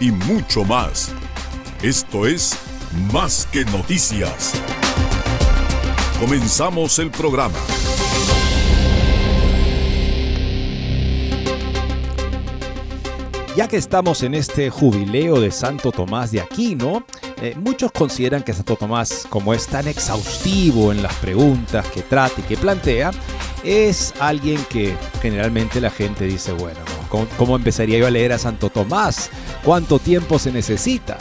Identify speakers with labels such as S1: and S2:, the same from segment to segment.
S1: y mucho más. Esto es Más que Noticias. Comenzamos el programa.
S2: Ya que estamos en este jubileo de Santo Tomás de Aquino, eh, muchos consideran que Santo Tomás, como es tan exhaustivo en las preguntas que trata y que plantea, es alguien que generalmente la gente dice, bueno, ¿no? ¿Cómo, empezaría yo a leer a Santo Tomás? ¿Cuánto tiempo se necesita?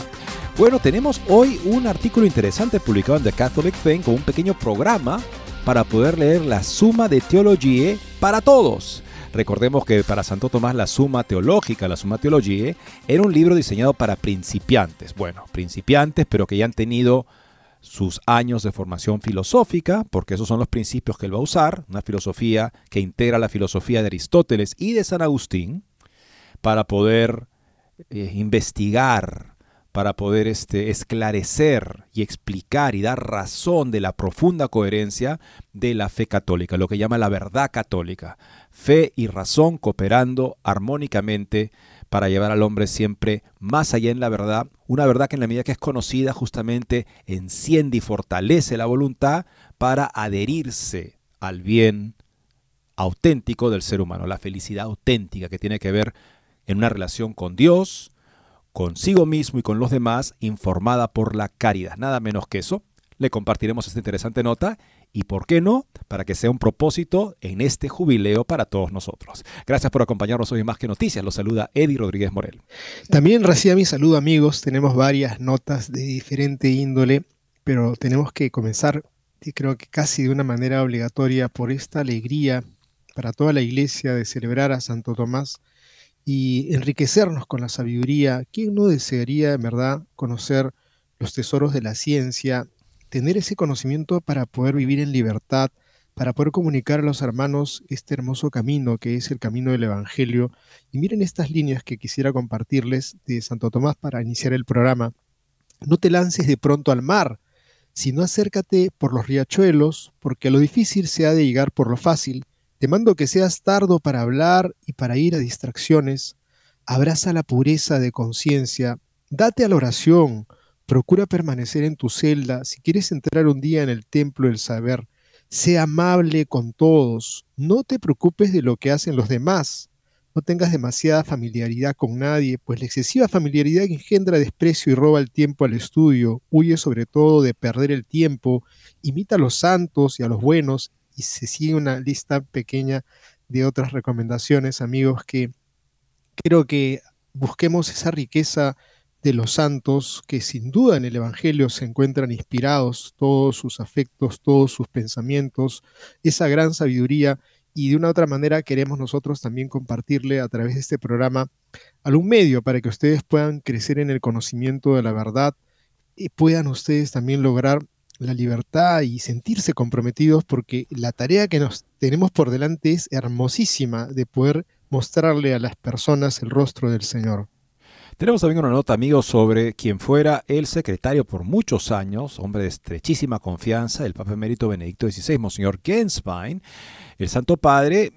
S2: Bueno, tenemos hoy un artículo interesante publicado en The Catholic Thing con un pequeño programa para poder leer la Suma de Teología para todos. Recordemos que para Santo Tomás la Suma Teológica, la Suma Teología, era un libro diseñado para principiantes. Bueno, principiantes, pero que ya han tenido sus años de formación filosófica, porque esos son los principios que él va a usar, una filosofía que integra la filosofía de Aristóteles y de San Agustín, para poder eh, investigar, para poder este, esclarecer y explicar y dar razón de la profunda coherencia de la fe católica, lo que llama la verdad católica. Fe y razón cooperando armónicamente para llevar al hombre siempre más allá en la verdad, una verdad que en la medida que es conocida justamente enciende y fortalece la voluntad para adherirse al bien auténtico del ser humano, la felicidad auténtica que tiene que ver en una relación con Dios, consigo mismo y con los demás, informada por la caridad. Nada menos que eso. Le compartiremos esta interesante nota y, ¿por qué no?, para que sea un propósito en este jubileo para todos nosotros. Gracias por acompañarnos hoy en Más que Noticias. Los saluda Eddie Rodríguez Morel.
S3: También reciba mi saludo amigos, tenemos varias notas de diferente índole, pero tenemos que comenzar, y creo que casi de una manera obligatoria, por esta alegría para toda la iglesia de celebrar a Santo Tomás y enriquecernos con la sabiduría. ¿Quién no desearía, en verdad, conocer los tesoros de la ciencia, tener ese conocimiento para poder vivir en libertad, para poder comunicar a los hermanos este hermoso camino que es el camino del Evangelio? Y miren estas líneas que quisiera compartirles de Santo Tomás para iniciar el programa. No te lances de pronto al mar, sino acércate por los riachuelos, porque lo difícil se ha de llegar por lo fácil. Te mando que seas tardo para hablar y para ir a distracciones. Abraza la pureza de conciencia. Date a la oración. Procura permanecer en tu celda. Si quieres entrar un día en el templo del saber, sé amable con todos. No te preocupes de lo que hacen los demás. No tengas demasiada familiaridad con nadie, pues la excesiva familiaridad engendra desprecio y roba el tiempo al estudio. Huye sobre todo de perder el tiempo. Imita a los santos y a los buenos y se sigue una lista pequeña de otras recomendaciones, amigos, que creo que busquemos esa riqueza de los santos que sin duda en el Evangelio se encuentran inspirados, todos sus afectos, todos sus pensamientos, esa gran sabiduría y de una otra manera queremos nosotros también compartirle a través de este programa algún medio para que ustedes puedan crecer en el conocimiento de la verdad y puedan ustedes también lograr la libertad y sentirse comprometidos porque la tarea que nos tenemos por delante es hermosísima de poder mostrarle a las personas el rostro del Señor.
S2: Tenemos también una nota, amigos, sobre quien fuera el secretario por muchos años, hombre de estrechísima confianza, el Papa Emérito Benedicto XVI, Monseñor Genswein. El Santo Padre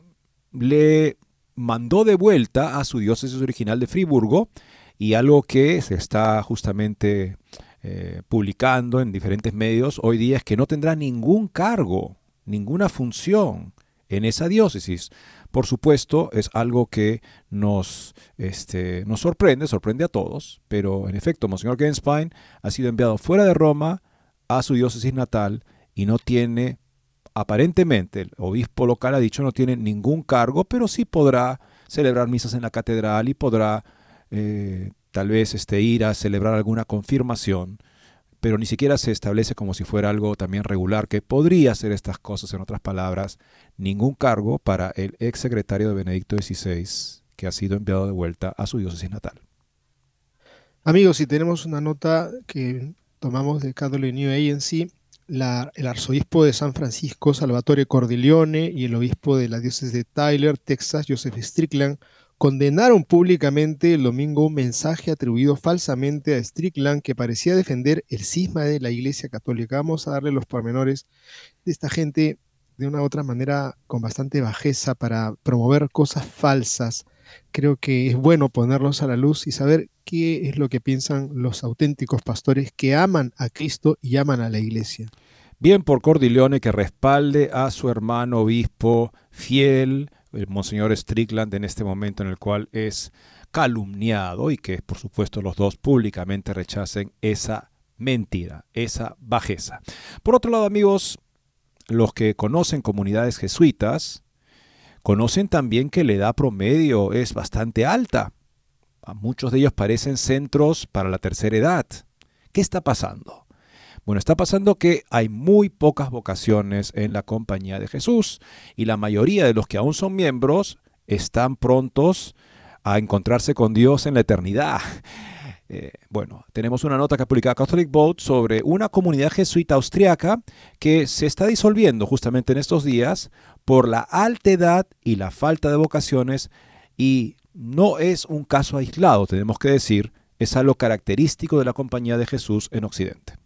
S2: le mandó de vuelta a su diócesis original de Friburgo y algo que se está justamente eh, publicando en diferentes medios hoy día es que no tendrá ningún cargo, ninguna función en esa diócesis, por supuesto, es algo que nos, este, nos sorprende, sorprende a todos, pero en efecto, Monseñor Genspine ha sido enviado fuera de Roma a su diócesis natal y no tiene, aparentemente, el obispo local ha dicho no tiene ningún cargo, pero sí podrá celebrar misas en la catedral y podrá eh, tal vez este, ir a celebrar alguna confirmación pero ni siquiera se establece como si fuera algo también regular que podría hacer estas cosas, en otras palabras, ningún cargo para el ex secretario de Benedicto XVI que ha sido enviado de vuelta a su diócesis natal.
S3: Amigos, si tenemos una nota que tomamos de Catholic New Agency, la, el arzobispo de San Francisco, Salvatore Cordileone, y el obispo de la diócesis de Tyler, Texas, Joseph Strickland, condenaron públicamente el domingo un mensaje atribuido falsamente a Strickland que parecía defender el cisma de la Iglesia Católica. Vamos a darle los pormenores de esta gente de una u otra manera con bastante bajeza para promover cosas falsas. Creo que es bueno ponerlos a la luz y saber qué es lo que piensan los auténticos pastores que aman a Cristo y aman a la Iglesia.
S2: Bien por Cordileone que respalde a su hermano obispo fiel, el Monseñor Strickland en este momento en el cual es calumniado y que por supuesto los dos públicamente rechacen esa mentira, esa bajeza. Por otro lado, amigos, los que conocen comunidades jesuitas, conocen también que la edad promedio es bastante alta. A muchos de ellos parecen centros para la tercera edad. ¿Qué está pasando? Bueno, está pasando que hay muy pocas vocaciones en la compañía de Jesús y la mayoría de los que aún son miembros están prontos a encontrarse con Dios en la eternidad. Eh, bueno, tenemos una nota que ha publicado Catholic Vote sobre una comunidad jesuita austriaca que se está disolviendo justamente en estos días por la alta edad y la falta de vocaciones y no es un caso aislado, tenemos que decir, es algo característico de la compañía de Jesús en Occidente.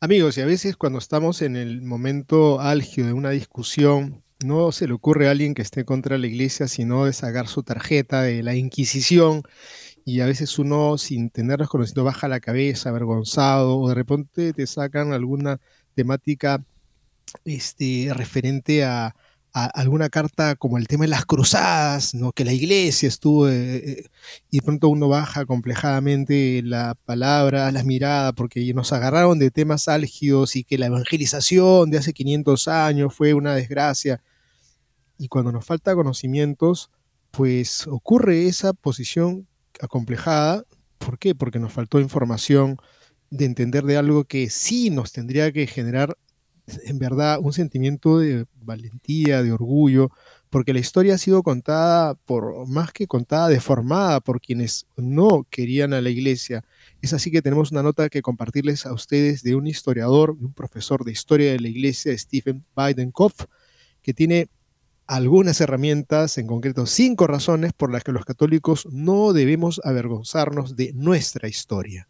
S3: Amigos, y a veces cuando estamos en el momento álgido de una discusión, no se le ocurre a alguien que esté contra la iglesia, sino de sacar su tarjeta de la Inquisición, y a veces uno, sin tener conocido, baja la cabeza, avergonzado, o de repente te sacan alguna temática este, referente a, alguna carta como el tema de las cruzadas, ¿no? que la iglesia estuvo, eh, eh, y pronto uno baja complejadamente la palabra, las miradas, porque nos agarraron de temas álgidos y que la evangelización de hace 500 años fue una desgracia. Y cuando nos falta conocimientos, pues ocurre esa posición acomplejada. ¿Por qué? Porque nos faltó información de entender de algo que sí nos tendría que generar en verdad un sentimiento de valentía, de orgullo, porque la historia ha sido contada por, más que contada, deformada por quienes no querían a la iglesia. Es así que tenemos una nota que compartirles a ustedes de un historiador, un profesor de historia de la iglesia, Stephen Bidenkopf, que tiene algunas herramientas, en concreto cinco razones por las que los católicos no debemos avergonzarnos de nuestra historia.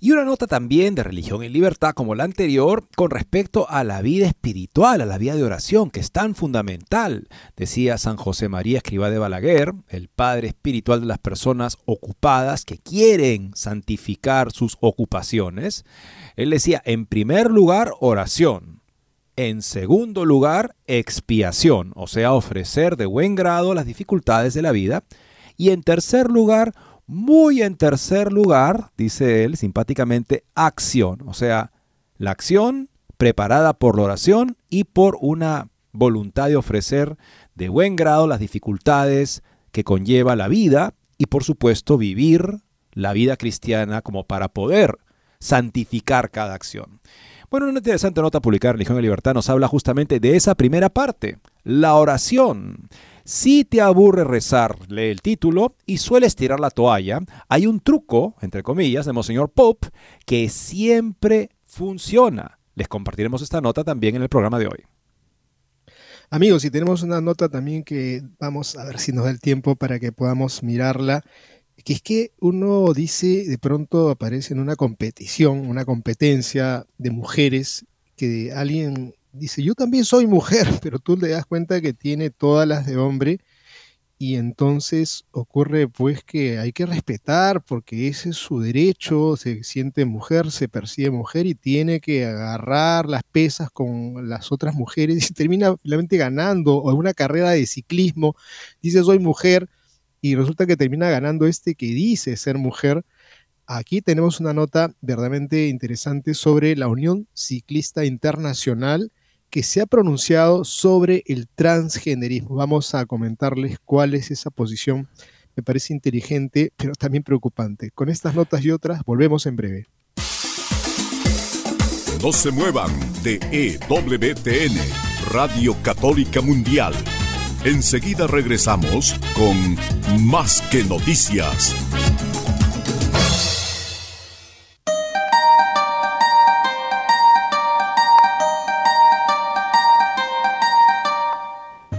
S2: Y una nota también de religión y libertad como la anterior con respecto a la vida espiritual, a la vida de oración, que es tan fundamental. Decía San José María Escribá de Balaguer, el padre espiritual de las personas ocupadas que quieren santificar sus ocupaciones. Él decía, en primer lugar, oración. En segundo lugar, expiación, o sea, ofrecer de buen grado las dificultades de la vida. Y en tercer lugar, muy en tercer lugar, dice él simpáticamente, acción, o sea, la acción preparada por la oración y por una voluntad de ofrecer de buen grado las dificultades que conlleva la vida y por supuesto vivir la vida cristiana como para poder santificar cada acción. Bueno, una interesante nota publicada en Religión y Libertad nos habla justamente de esa primera parte, la oración. Si te aburre rezar, lee el título y sueles tirar la toalla, hay un truco, entre comillas, de Monseñor Pope que siempre funciona. Les compartiremos esta nota también en el programa de hoy.
S3: Amigos, y tenemos una nota también que vamos a ver si nos da el tiempo para que podamos mirarla, que es que uno dice, de pronto aparece en una competición, una competencia de mujeres, que alguien dice, yo también soy mujer, pero tú le das cuenta que tiene todas las de hombre y entonces ocurre pues que hay que respetar porque ese es su derecho, se siente mujer, se percibe mujer y tiene que agarrar las pesas con las otras mujeres y termina finalmente ganando o una carrera de ciclismo, dice soy mujer y resulta que termina ganando este que dice ser mujer. Aquí tenemos una nota verdaderamente interesante sobre la Unión Ciclista Internacional que se ha pronunciado sobre el transgenerismo. Vamos a comentarles cuál es esa posición. Me parece inteligente, pero también preocupante. Con estas notas y otras, volvemos en breve.
S1: No se muevan de EWTN, Radio Católica Mundial. Enseguida regresamos con Más que Noticias.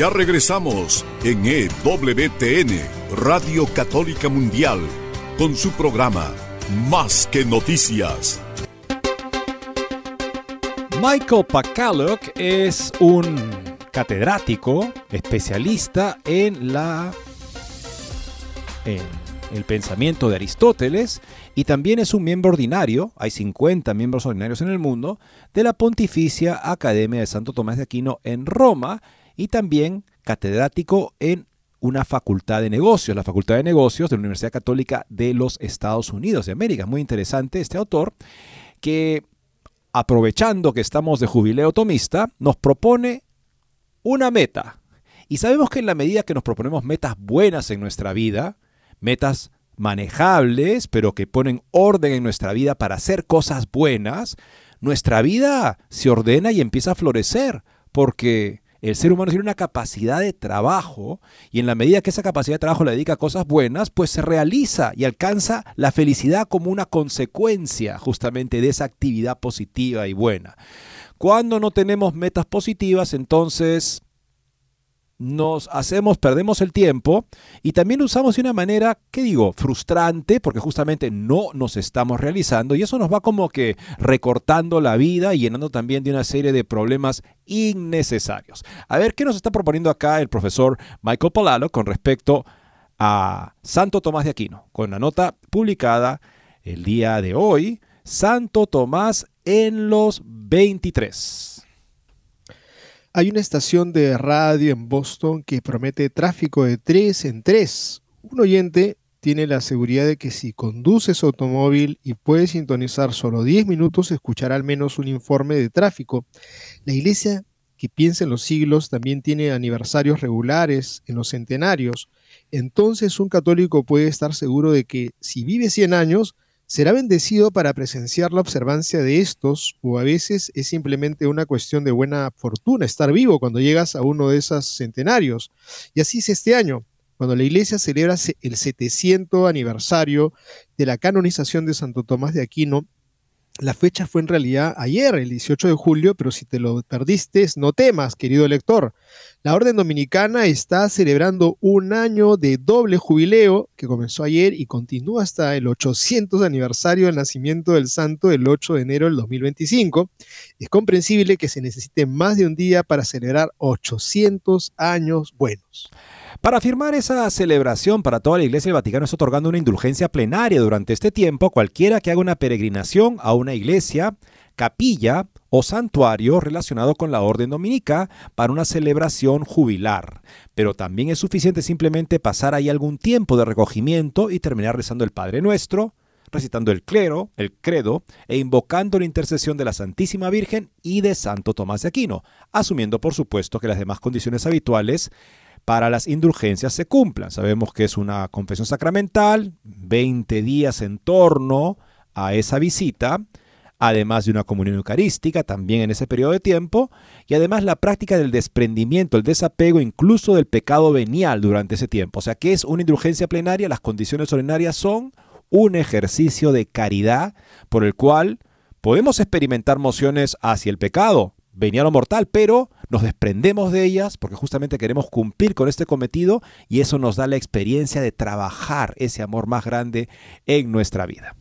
S1: Ya regresamos en EWTN, Radio Católica Mundial, con su programa Más que Noticias.
S2: Michael Pacalok es un catedrático especialista en la en el pensamiento de Aristóteles y también es un miembro ordinario, hay 50 miembros ordinarios en el mundo, de la Pontificia Academia de Santo Tomás de Aquino en Roma y también catedrático en una facultad de negocios, la Facultad de Negocios de la Universidad Católica de los Estados Unidos de América. Muy interesante este autor que, aprovechando que estamos de jubileo tomista, nos propone una meta. Y sabemos que en la medida que nos proponemos metas buenas en nuestra vida, metas manejables, pero que ponen orden en nuestra vida para hacer cosas buenas, nuestra vida se ordena y empieza a florecer, porque el ser humano tiene una capacidad de trabajo y en la medida que esa capacidad de trabajo le dedica a cosas buenas, pues se realiza y alcanza la felicidad como una consecuencia justamente de esa actividad positiva y buena. Cuando no tenemos metas positivas, entonces nos hacemos, perdemos el tiempo y también lo usamos de una manera, ¿qué digo?, frustrante, porque justamente no nos estamos realizando y eso nos va como que recortando la vida y llenando también de una serie de problemas innecesarios. A ver, ¿qué nos está proponiendo acá el profesor Michael Polalo con respecto a Santo Tomás de Aquino? Con la nota publicada el día de hoy, Santo Tomás en los 23.
S3: Hay una estación de radio en Boston que promete tráfico de tres en tres. Un oyente tiene la seguridad de que si conduce su automóvil y puede sintonizar solo 10 minutos, escuchará al menos un informe de tráfico. La iglesia que piensa en los siglos también tiene aniversarios regulares en los centenarios. Entonces un católico puede estar seguro de que si vive 100 años, será bendecido para presenciar la observancia de estos, o a veces es simplemente una cuestión de buena fortuna estar vivo cuando llegas a uno de esos centenarios. Y así es este año, cuando la iglesia celebra el 700 aniversario de la canonización de Santo Tomás de Aquino, la fecha fue en realidad ayer, el 18 de julio, pero si te lo perdiste, no temas, querido lector. La Orden Dominicana está celebrando un año de doble jubileo que comenzó ayer y continúa hasta el 800 aniversario del nacimiento del santo el 8 de enero del 2025. Es comprensible que se necesite más de un día para celebrar 800 años buenos.
S2: Para firmar esa celebración para toda la Iglesia, el Vaticano está otorgando una indulgencia plenaria durante este tiempo cualquiera que haga una peregrinación a una iglesia capilla o santuario relacionado con la orden dominica para una celebración jubilar. Pero también es suficiente simplemente pasar ahí algún tiempo de recogimiento y terminar rezando el Padre Nuestro, recitando el clero, el credo e invocando la intercesión de la Santísima Virgen y de Santo Tomás de Aquino, asumiendo por supuesto que las demás condiciones habituales para las indulgencias se cumplan. Sabemos que es una confesión sacramental, 20 días en torno a esa visita, además de una comunión eucarística también en ese periodo de tiempo, y además la práctica del desprendimiento, el desapego incluso del pecado venial durante ese tiempo. O sea, que es una indulgencia plenaria? Las condiciones ordinarias son un ejercicio de caridad por el cual podemos experimentar mociones hacia el pecado, venial o mortal, pero nos desprendemos de ellas porque justamente queremos cumplir con este cometido y eso nos da la experiencia de trabajar ese amor más grande en nuestra vida.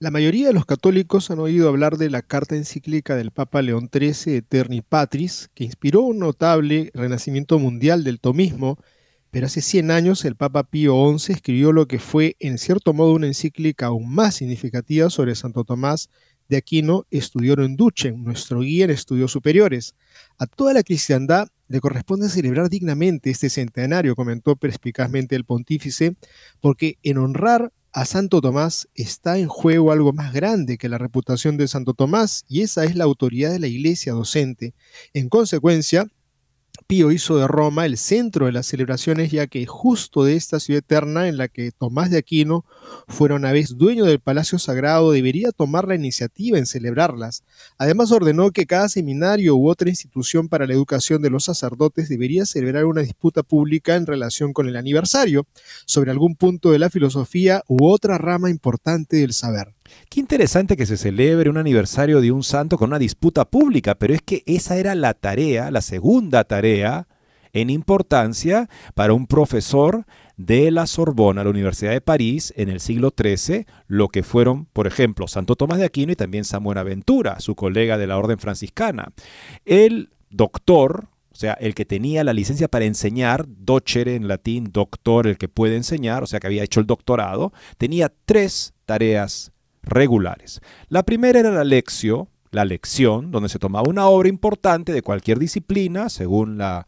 S3: La mayoría de los católicos han oído hablar de la carta encíclica del Papa León XIII, Eterni Patris, que inspiró un notable renacimiento mundial del tomismo pero hace 100 años el Papa Pío XI escribió lo que fue en cierto modo una encíclica aún más significativa sobre Santo Tomás de Aquino, estudió en Duchen, nuestro guía en estudios superiores. A toda la cristiandad le corresponde celebrar dignamente este centenario, comentó perspicazmente el pontífice, porque en honrar a Santo Tomás está en juego algo más grande que la reputación de Santo Tomás, y esa es la autoridad de la iglesia docente. En consecuencia, Pío hizo de Roma el centro de las celebraciones, ya que justo de esta ciudad eterna en la que Tomás de Aquino fuera una vez dueño del Palacio Sagrado, debería tomar la iniciativa en celebrarlas. Además ordenó que cada seminario u otra institución para la educación de los sacerdotes debería celebrar una disputa pública en relación con el aniversario, sobre algún punto de la filosofía u otra rama importante del saber.
S2: Qué interesante que se celebre un aniversario de un santo con una disputa pública, pero es que esa era la tarea, la segunda tarea en importancia para un profesor de la Sorbona, la Universidad de París, en el siglo XIII, lo que fueron, por ejemplo, Santo Tomás de Aquino y también San Buenaventura, su colega de la Orden Franciscana. El doctor, o sea, el que tenía la licencia para enseñar, docere en latín, doctor, el que puede enseñar, o sea, que había hecho el doctorado, tenía tres tareas regulares. La primera era la lección, la lección, donde se tomaba una obra importante de cualquier disciplina, según la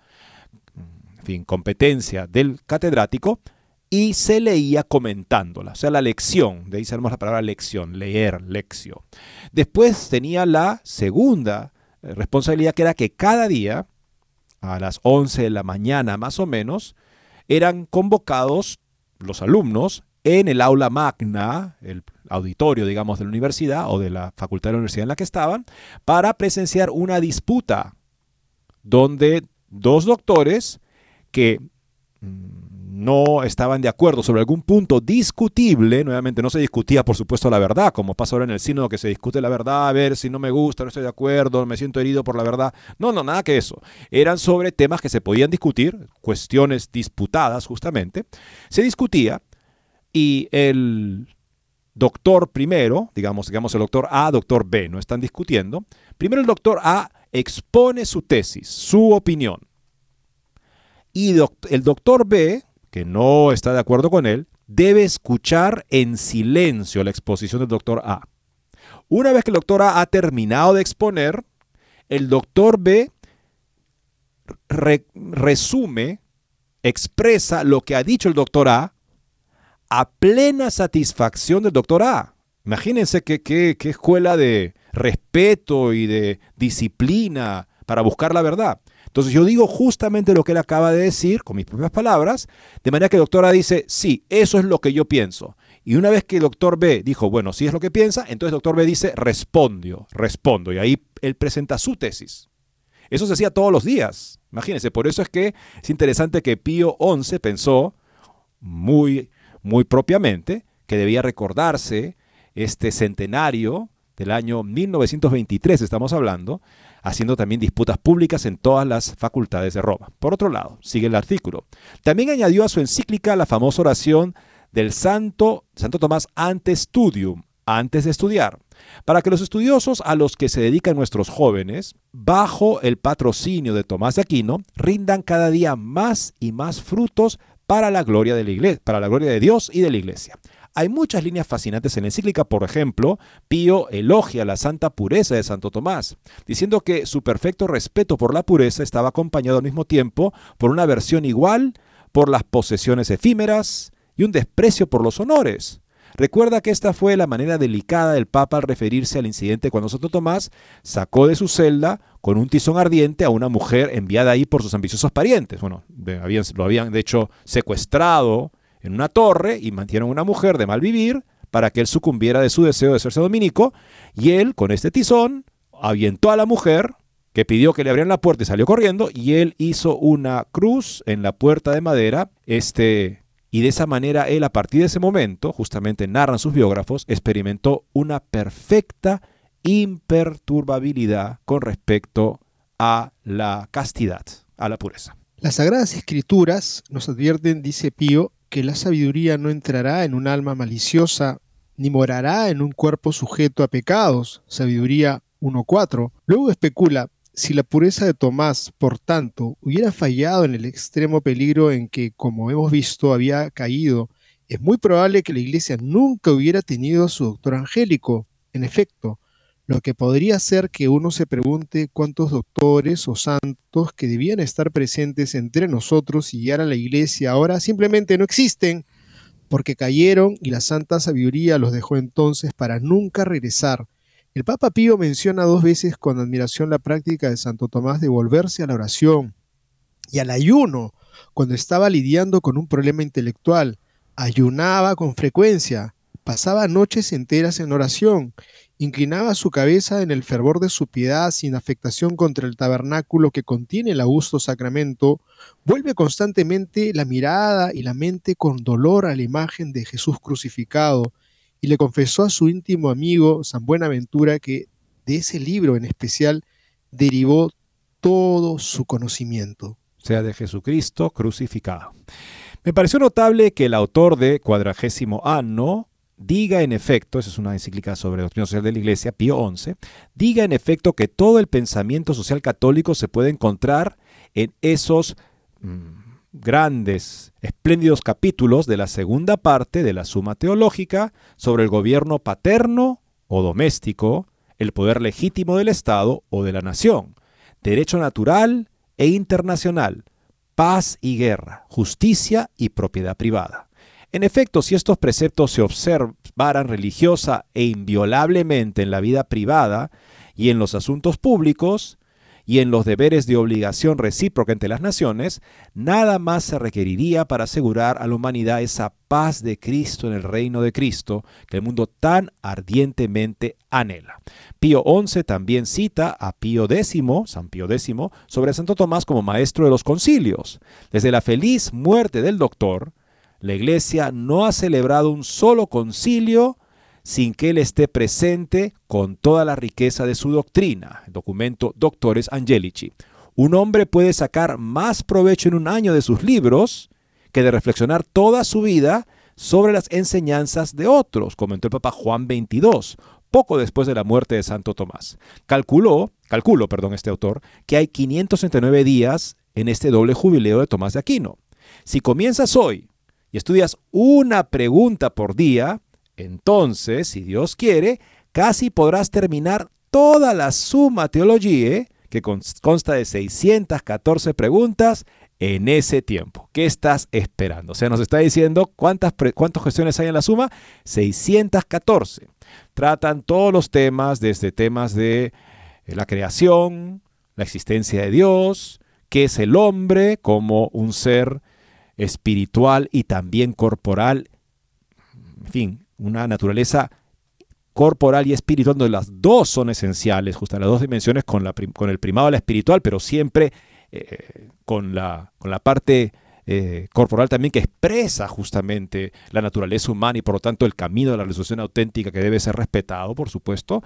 S2: fin, competencia del catedrático, y se leía comentándola. O sea, la lección, de ahí sabemos la palabra lección, leer, lección. Después tenía la segunda eh, responsabilidad, que era que cada día, a las 11 de la mañana más o menos, eran convocados los alumnos en el aula magna, el auditorio, digamos, de la universidad o de la facultad de la universidad en la que estaban, para presenciar una disputa donde dos doctores que mm, no estaban de acuerdo sobre algún punto discutible, nuevamente no se discutía por supuesto la verdad, como pasa ahora en el sínodo que se discute la verdad, a ver si no me gusta, no estoy de acuerdo, me siento herido por la verdad. No, no, nada que eso. Eran sobre temas que se podían discutir, cuestiones disputadas justamente. Se discutía y el doctor primero, digamos, digamos el doctor A, doctor B, no están discutiendo. Primero el doctor A expone su tesis, su opinión. Y el doctor B, que no está de acuerdo con él, debe escuchar en silencio la exposición del doctor A. Una vez que el doctor A ha terminado de exponer, el doctor B resume, expresa lo que ha dicho el doctor A a plena satisfacción del doctor A. Imagínense qué, escuela de respeto y de disciplina para buscar la verdad. Entonces yo digo justamente lo que él acaba de decir con mis propias palabras, de manera que el doctor A dice, sí, eso es lo que yo pienso. Y una vez que el doctor B dijo, bueno, sí es lo que piensa, entonces el doctor B dice, respondió, respondo. Y ahí él presenta su tesis. Eso se hacía todos los días. Imagínense, por eso es que es interesante que Pío XI pensó muy muy propiamente, que debía recordarse este centenario del año 1923, estamos hablando, haciendo también disputas públicas en todas las facultades de Roma. Por otro lado, sigue el artículo. También añadió a su encíclica la famosa oración del Santo, Santo Tomás ante studium, antes de estudiar, para que los estudiosos a los que se dedican nuestros jóvenes, bajo el patrocinio de Tomás de Aquino, rindan cada día más y más frutos para la gloria de la iglesia, para la gloria de Dios y de la iglesia. Hay muchas líneas fascinantes en la encíclica, por ejemplo, Pío elogia la santa pureza de Santo Tomás, diciendo que su perfecto respeto por la pureza estaba acompañado al mismo tiempo por una versión igual por las posesiones efímeras y un desprecio por los honores. Recuerda que esta fue la manera delicada del Papa al referirse al incidente cuando Santo Tomás sacó de su celda con un tizón ardiente a una mujer enviada ahí por sus ambiciosos parientes. Bueno, lo habían de hecho secuestrado en una torre y mantieron a una mujer de mal vivir para que él sucumbiera de su deseo de serse dominico y él con este tizón avientó a la mujer que pidió que le abrieran la puerta y salió corriendo y él hizo una cruz en la puerta de madera este y de esa manera él a partir de ese momento, justamente narran sus biógrafos, experimentó una perfecta imperturbabilidad con respecto a la castidad, a la pureza.
S3: Las Sagradas Escrituras nos advierten, dice Pío, que la sabiduría no entrará en un alma maliciosa, ni morará en un cuerpo sujeto a pecados. Sabiduría 1.4. Luego especula, si la pureza de Tomás, por tanto, hubiera fallado en el extremo peligro en que, como hemos visto, había caído, es muy probable que la Iglesia nunca hubiera tenido su doctor angélico. En efecto, lo que podría ser que uno se pregunte cuántos doctores o santos que debían estar presentes entre nosotros y guiar a la Iglesia ahora simplemente no existen, porque cayeron y la santa sabiduría los dejó entonces para nunca regresar el Papa Pío menciona dos veces con admiración la práctica de Santo Tomás de volverse a la oración y al ayuno cuando estaba lidiando con un problema intelectual. Ayunaba con frecuencia, pasaba noches enteras en oración, inclinaba su cabeza en el fervor de su piedad sin afectación contra el tabernáculo que contiene el augusto sacramento, vuelve constantemente la mirada y la mente con dolor a la imagen de Jesús crucificado, y le confesó a su íntimo amigo San Buenaventura que de ese libro en especial derivó todo su conocimiento.
S2: O sea, de Jesucristo crucificado. Me pareció notable que el autor de Cuadragésimo Anno diga en efecto, esa es una encíclica sobre doctrina social de la Iglesia, Pío XI, diga en efecto que todo el pensamiento social católico se puede encontrar en esos mm, grandes, espléndidos capítulos de la segunda parte de la Suma Teológica sobre el gobierno paterno o doméstico, el poder legítimo del Estado o de la nación, derecho natural e internacional, paz y guerra, justicia y propiedad privada. En efecto, si estos preceptos se observaran religiosa e inviolablemente en la vida privada y en los asuntos públicos, y en los deberes de obligación recíproca entre las naciones, nada más se requeriría para asegurar a la humanidad esa paz de Cristo en el reino de Cristo que el mundo tan ardientemente anhela. Pío XI también cita a Pío X, San Pío X, sobre Santo Tomás como maestro de los concilios. Desde la feliz muerte del doctor, la Iglesia no ha celebrado un solo concilio sin que él esté presente con toda la riqueza de su doctrina. Documento Doctores Angelici. Un hombre puede sacar más provecho en un año de sus libros que de reflexionar toda su vida sobre las enseñanzas de otros, comentó el Papa Juan XXII, poco después de la muerte de Santo Tomás. Calculó, calculó, perdón, este autor, que hay 569 días en este doble jubileo de Tomás de Aquino. Si comienzas hoy y estudias una pregunta por día, entonces, si Dios quiere, casi podrás terminar toda la Suma Teología, que consta de 614 preguntas, en ese tiempo. ¿Qué estás esperando? O sea, nos está diciendo cuántas, cuántas cuestiones hay en la suma. 614. Tratan todos los temas, desde temas de eh, la creación, la existencia de Dios, qué es el hombre como un ser espiritual y también corporal, en fin, una naturaleza corporal y espiritual, donde las dos son esenciales, justo las dos dimensiones con, la, con el primado de la espiritual, pero siempre eh, con, la, con la parte eh, corporal también que expresa justamente la naturaleza humana y por lo tanto el camino de la resurrección auténtica que debe ser respetado, por supuesto.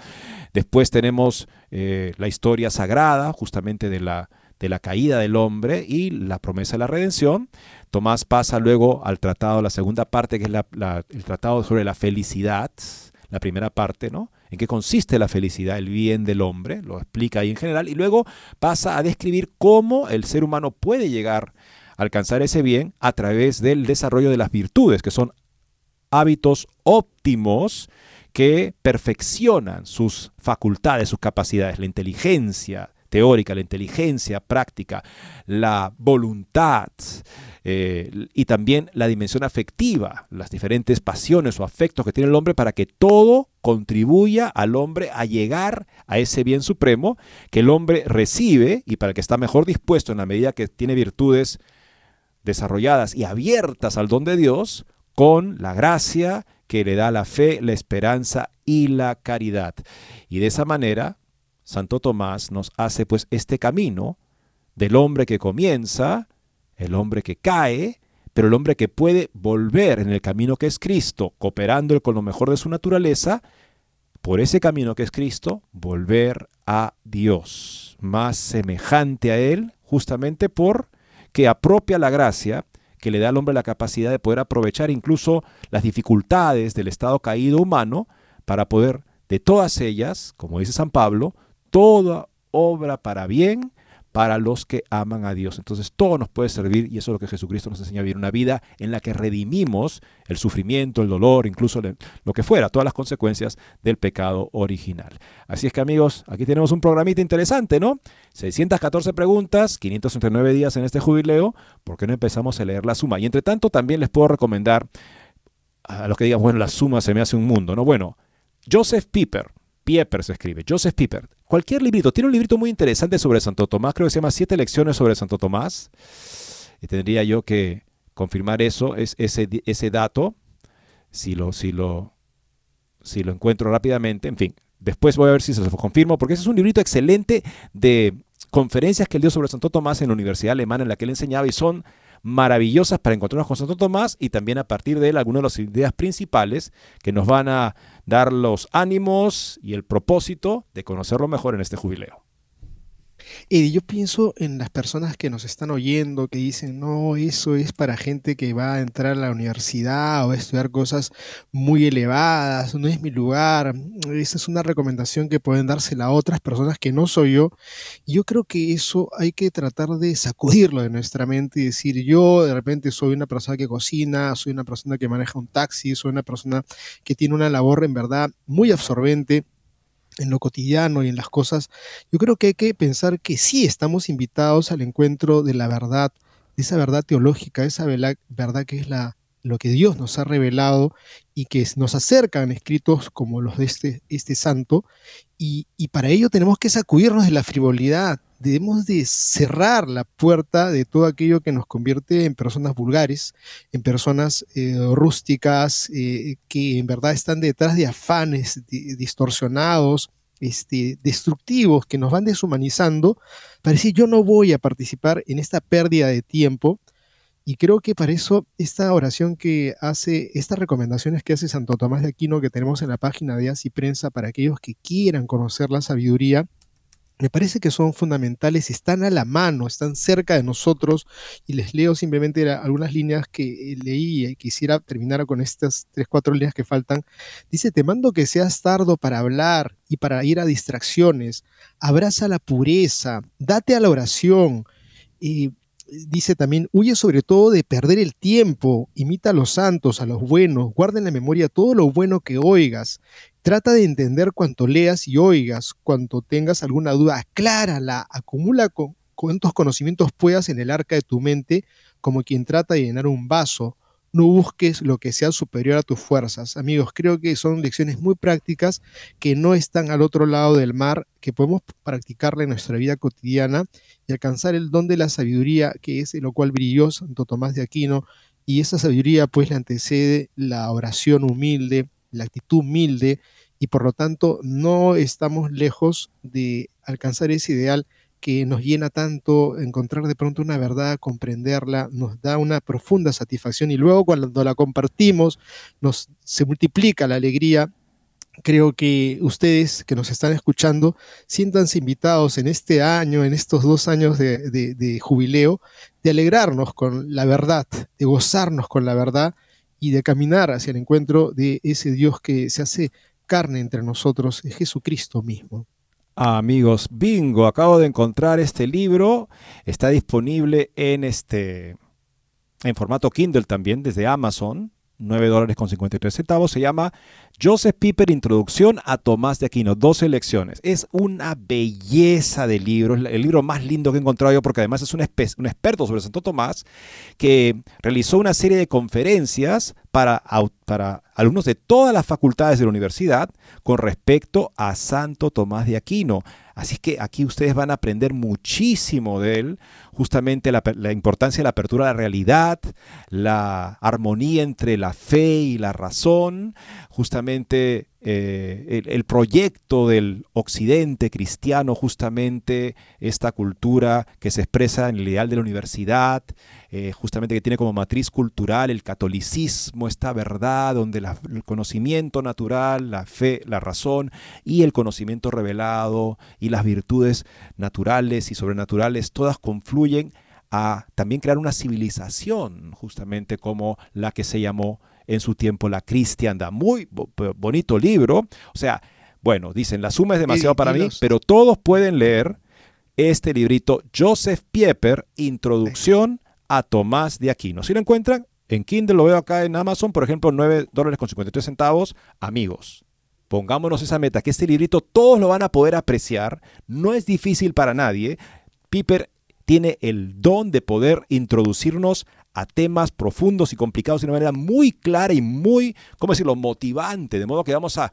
S2: Después tenemos eh, la historia sagrada justamente de la, de la caída del hombre y la promesa de la redención. Tomás pasa luego al tratado, la segunda parte, que es el tratado sobre la felicidad, la primera parte, ¿no? En qué consiste la felicidad, el bien del hombre, lo explica ahí en general, y luego pasa a describir cómo el ser humano puede llegar a alcanzar ese bien a través del desarrollo de las virtudes, que son hábitos óptimos que perfeccionan sus facultades, sus capacidades, la inteligencia teórica, la inteligencia práctica, la voluntad eh, y también la dimensión afectiva, las diferentes pasiones o afectos que tiene el hombre para que todo contribuya al hombre a llegar a ese bien supremo que el hombre recibe y para que está mejor dispuesto en la medida que tiene virtudes desarrolladas y abiertas al don de Dios con la gracia que le da la fe, la esperanza y la caridad. Y de esa manera, Santo Tomás nos hace pues este camino del hombre que comienza, el hombre que cae, pero el hombre que puede volver en el camino que es Cristo, cooperando con lo mejor de su naturaleza, por ese camino que es Cristo, volver a Dios, más semejante a Él, justamente por que apropia la gracia que le da al hombre la capacidad de poder aprovechar incluso las dificultades del estado caído humano para poder de todas ellas, como dice San Pablo, toda obra para bien para los que aman a Dios. Entonces todo nos puede servir y eso es lo que Jesucristo nos enseña a vivir, una vida en la que redimimos el sufrimiento, el dolor, incluso lo que fuera, todas las consecuencias del pecado original. Así es que amigos, aquí tenemos un programita interesante, ¿no? 614 preguntas, 569 días en este jubileo, ¿por qué no empezamos a leer la suma? Y entre tanto también les puedo recomendar a los que digan, bueno, la suma se me hace un mundo, ¿no? Bueno, Joseph Piper, Pieper se escribe, Joseph Piper. Cualquier librito, tiene un librito muy interesante sobre Santo Tomás, creo que se llama Siete lecciones sobre Santo Tomás. Y tendría yo que confirmar eso, es ese, ese dato, si lo, si, lo, si lo encuentro rápidamente. En fin, después voy a ver si se lo confirmo, porque ese es un librito excelente de conferencias que él dio sobre Santo Tomás en la Universidad Alemana en la que él enseñaba y son maravillosas para encontrarnos con Santo Tomás y también a partir de él algunas de las ideas principales que nos van a dar los ánimos y el propósito de conocerlo mejor en este jubileo.
S3: Y yo pienso en las personas que nos están oyendo, que dicen, no, eso es para gente que va a entrar a la universidad o a estudiar cosas muy elevadas, no es mi lugar. Esa es una recomendación que pueden dársela a otras personas que no soy yo. Yo creo que eso hay que tratar de sacudirlo de nuestra mente y decir, yo de repente soy una persona que cocina, soy una persona que maneja un taxi, soy una persona que tiene una labor en verdad muy absorbente en lo cotidiano y en las cosas, yo creo que hay que pensar que sí estamos invitados al encuentro de la verdad, de esa verdad teológica, esa verdad que es la, lo que Dios nos ha revelado y que nos acercan escritos como los de este, este santo, y, para ello tenemos que sacudirnos de la frivolidad, debemos de cerrar la puerta de todo aquello que nos convierte en personas vulgares, en personas eh, rústicas, eh, que en verdad están detrás de afanes distorsionados, este, destructivos, que nos van deshumanizando, para decir yo no voy a participar en esta pérdida de tiempo. Y creo que para eso esta oración que hace, estas recomendaciones que hace Santo Tomás de Aquino que tenemos en la página de Así Prensa para aquellos que quieran conocer la sabiduría, me parece que son fundamentales, están a la mano, están cerca de nosotros y les leo simplemente algunas líneas que leí y quisiera terminar con estas tres, cuatro líneas que faltan. Dice, te mando que seas tardo para hablar y para ir a distracciones, abraza la pureza, date a la oración. Y dice también, huye sobre todo de perder el tiempo, imita a los santos, a los buenos, guarda en la memoria todo lo bueno que oigas, trata de entender cuanto leas y oigas, cuanto tengas alguna duda, aclárala, acumula cuantos conocimientos puedas en el arca de tu mente, como quien trata de llenar un vaso. No busques lo que sea superior a tus fuerzas. Amigos, creo que son lecciones muy prácticas que no están al otro lado del mar, que podemos practicarla en nuestra vida cotidiana y alcanzar el don de la sabiduría, que es en lo cual brilló Santo Tomás de Aquino. Y esa sabiduría pues le antecede la oración humilde, la actitud humilde, y por lo tanto no estamos lejos de alcanzar ese ideal que nos llena tanto, encontrar de pronto una verdad, comprenderla, nos da una profunda satisfacción y luego cuando la compartimos nos se multiplica la alegría. Creo que ustedes que nos están escuchando siéntanse invitados en este año, en estos dos años de, de jubileo, de alegrarnos con la verdad, de gozarnos con la verdad y de caminar hacia el encuentro de ese Dios que se hace carne entre nosotros, es Jesucristo mismo.
S2: Amigos, bingo, acabo de encontrar este libro, está disponible en este en formato Kindle también desde Amazon. 9 dólares con 53 centavos. Se llama Joseph Piper, Introducción a Tomás de Aquino, 12 lecciones. Es una belleza de libro, es el libro más lindo que he encontrado yo porque además es un, un experto sobre Santo Tomás que realizó una serie de conferencias para, para alumnos de todas las facultades de la universidad con respecto a Santo Tomás de Aquino. Así que aquí ustedes van a aprender muchísimo de él, justamente la, importancia de la apertura a la realidad, la armonía entre la fe y la razón, justamente eh, el, proyecto del occidente cristiano, justamente esta cultura que se expresa en el ideal de la universidad, eh, justamente que tiene como matriz cultural el catolicismo, esta verdad donde el conocimiento natural, la fe, la razón y el conocimiento revelado y las virtudes naturales y sobrenaturales, todas confluyen a también crear una civilización, justamente como la que se llamó en su tiempo la cristiandad. Muy bonito libro. O sea, bueno, dicen, la suma es demasiado para mí, pero todos pueden leer este librito, Joseph Pieper, Introducción a Tomás de Aquino. Si lo encuentran, en Kindle lo veo acá en Amazon, por ejemplo, 9 dólares con 53 centavos. Amigos, pongámonos esa meta, que este librito todos lo van a poder apreciar. No es difícil para nadie. Piper tiene el don de poder introducirnos a temas profundos y complicados de una manera muy clara y muy, ¿cómo decirlo?, motivante. De modo que vamos a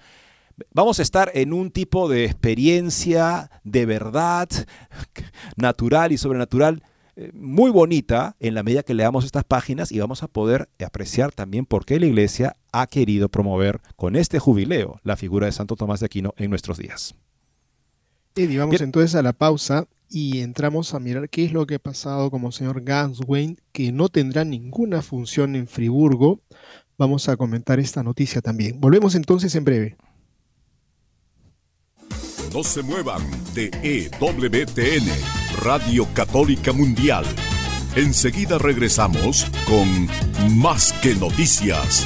S2: vamos a estar en un tipo de experiencia de verdad natural y sobrenatural eh, muy bonita en la medida que leamos estas páginas y vamos a poder apreciar también por qué la iglesia ha querido promover con este jubileo la figura de Santo Tomás de Aquino en nuestros días.
S3: Eddie, vamos entonces a la pausa y entramos a mirar qué es lo que ha pasado como señor Ganswein, que no tendrá ninguna función en Friburgo. Vamos a comentar esta noticia también. Volvemos entonces en breve.
S1: No se muevan de EWTN, Radio Católica Mundial. Enseguida regresamos con Más que Noticias.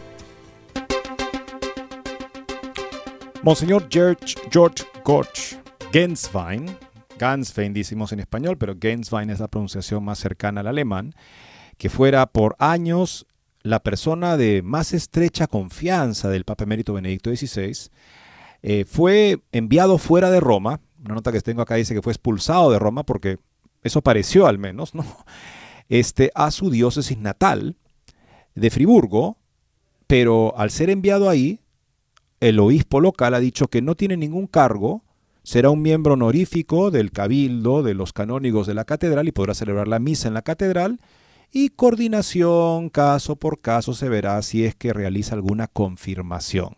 S2: Monseñor George, George Gorch Genswein Ganswein decimos en español, pero Genswein es la pronunciación más cercana al alemán, que fuera por años la persona de más estrecha confianza del Papa Emérito Benedicto XVI, eh, fue enviado fuera de Roma. Una nota que tengo acá dice que fue expulsado de Roma porque eso pareció al menos, ¿no? Este, a su diócesis natal de Friburgo, pero al ser enviado ahí, el obispo local ha dicho que no tiene ningún cargo será un miembro honorífico del cabildo de los canónigos de la catedral y podrá celebrar la misa en la catedral y coordinación caso por caso se verá si es que realiza alguna confirmación.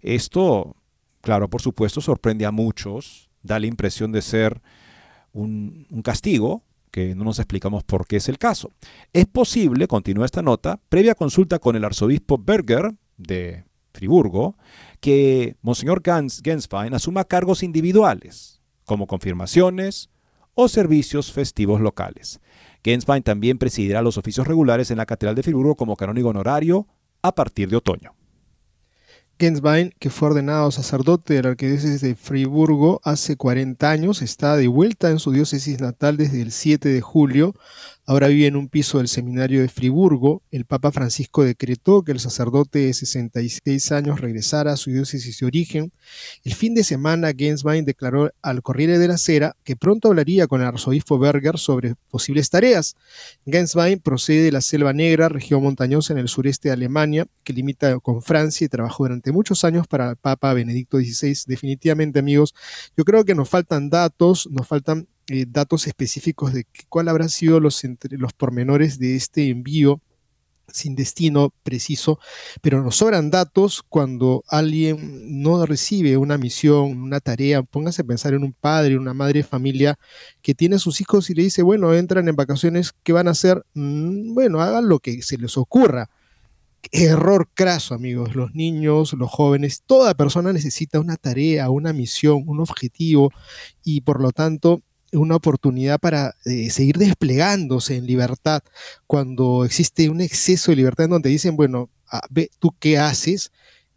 S2: Esto, claro, por supuesto, sorprende a muchos, da la impresión de ser un, castigo, que no nos explicamos por qué es el caso. Es posible, continúa esta nota, previa consulta con el arzobispo Berger de Friburgo, que Monseñor Genswein asuma cargos individuales, como confirmaciones o servicios festivos locales. Genswein también presidirá los oficios regulares en la Catedral de Friburgo como canónigo honorario a partir de otoño.
S3: Genswein, que fue ordenado sacerdote de la Arquidiócesis de Friburgo hace 40 años, está de vuelta en su diócesis natal desde el 7 de julio Ahora vive en un piso del seminario de Friburgo. El Papa Francisco decretó que el sacerdote de 66 años regresara a su diócesis de origen. El fin de semana, Genswein declaró al Corriere de la Sera que pronto hablaría con el arzobispo Berger sobre posibles tareas. Genswein procede de la Selva Negra, región montañosa en el sureste de Alemania, que limita con Francia y trabajó durante muchos años para el Papa Benedicto XVI. Definitivamente, amigos, yo creo que nos faltan datos, nos faltan eh, datos específicos de cuál habrán sido los, los pormenores de este envío sin destino preciso, pero nos sobran datos cuando alguien no recibe una misión, una tarea. Póngase a pensar en un padre, una madre familia que tiene a sus hijos y le dice, bueno, entran en vacaciones, ¿qué van a hacer? Mm, bueno, hagan lo que se les ocurra. Error craso, amigos. Los niños, los jóvenes, toda persona necesita una tarea, una misión, un objetivo y por lo tanto una oportunidad para eh, seguir desplegándose en libertad cuando existe un exceso de libertad en donde dicen, bueno, ah, ve tú qué haces,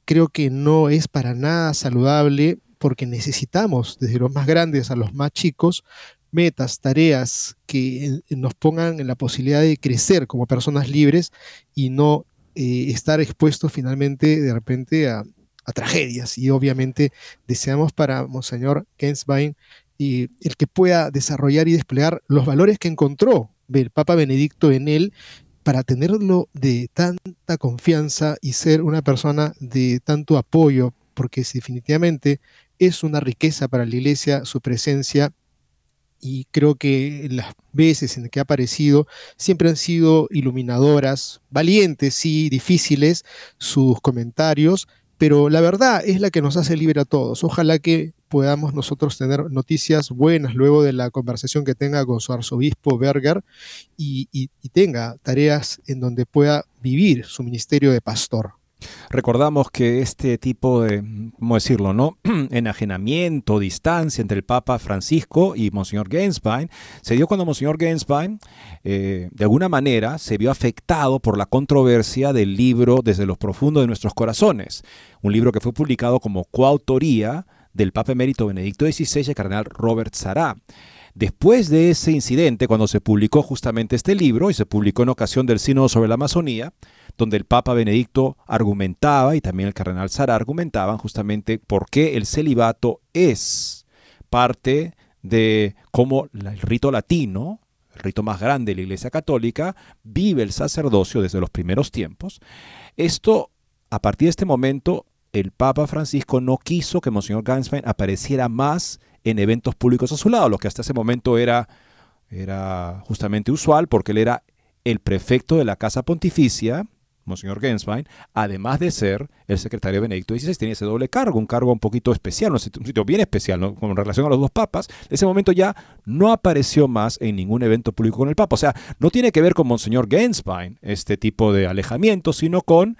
S3: creo que no es para nada saludable porque necesitamos, desde los más grandes a los más chicos, metas, tareas que eh, nos pongan en la posibilidad de crecer como personas libres y no eh, estar expuestos finalmente de repente a, a, tragedias. Y obviamente deseamos para Monseñor Genswein y el que pueda desarrollar y desplegar los valores que encontró el Papa Benedicto en él para tenerlo de tanta confianza y ser una persona de tanto apoyo, porque definitivamente es una riqueza para la iglesia su presencia y creo que las veces en que ha aparecido siempre han sido iluminadoras, valientes, sí, difíciles sus comentarios, pero la verdad es la que nos hace libre a todos. Ojalá que podamos nosotros tener noticias buenas luego de la conversación que tenga con su arzobispo Berger y, tenga tareas en donde pueda vivir su ministerio de pastor.
S2: Recordamos que este tipo de, ¿cómo decirlo?, no? enajenamiento, distancia entre el Papa Francisco y Monseñor Gainswein se dio cuando Monseñor Gainswein, eh, de alguna manera, se vio afectado por la controversia del libro Desde los profundos de nuestros corazones, un libro que fue publicado como coautoría del Papa Emérito Benedicto XVI y el cardenal Robert Sará. Después de ese incidente, cuando se publicó justamente este libro, y se publicó en ocasión del Sínodo sobre la Amazonía, donde el Papa Benedicto argumentaba y también el cardenal Sará argumentaban justamente por qué el celibato es parte de cómo el rito latino, el rito más grande de la Iglesia Católica, vive el sacerdocio desde los primeros tiempos. Esto, a partir de este momento, el Papa Francisco no quiso que Monseñor Ganswein apareciera más en eventos públicos a su lado, lo que hasta ese momento era, era justamente usual porque él era el prefecto de la Casa Pontificia, Monseñor Genswein, además de ser el secretario Benedicto XVI, tenía ese doble cargo, un cargo un poquito especial, un sitio bien especial, ¿no? con relación a los dos papas. En ese momento ya no apareció más en ningún evento público con el papa. O sea, no tiene que ver con Monseñor Genswein este tipo de alejamiento, sino con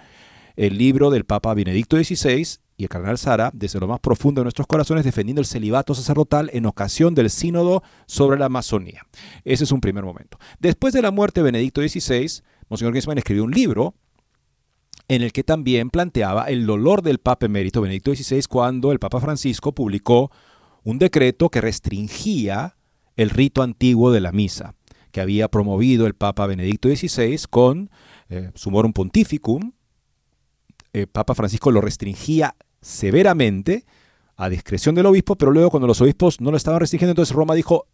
S2: el libro del Papa Benedicto XVI y el cardenal Sara, desde lo más profundo de nuestros corazones, defendiendo el celibato sacerdotal en ocasión del sínodo sobre la Amazonía. Ese es un primer momento. Después de la muerte de Benedicto XVI, Monseñor Genswein escribió un libro en el que también planteaba el dolor del Papa emérito Benedicto XVI cuando el Papa Francisco publicó un decreto que restringía el rito antiguo de la misa, que había promovido el Papa Benedicto XVI con eh, Sumorum Pontificum, eh, Papa Francisco lo restringía severamente a discreción del obispo, pero luego cuando los obispos no lo estaban restringiendo, entonces Roma dijo,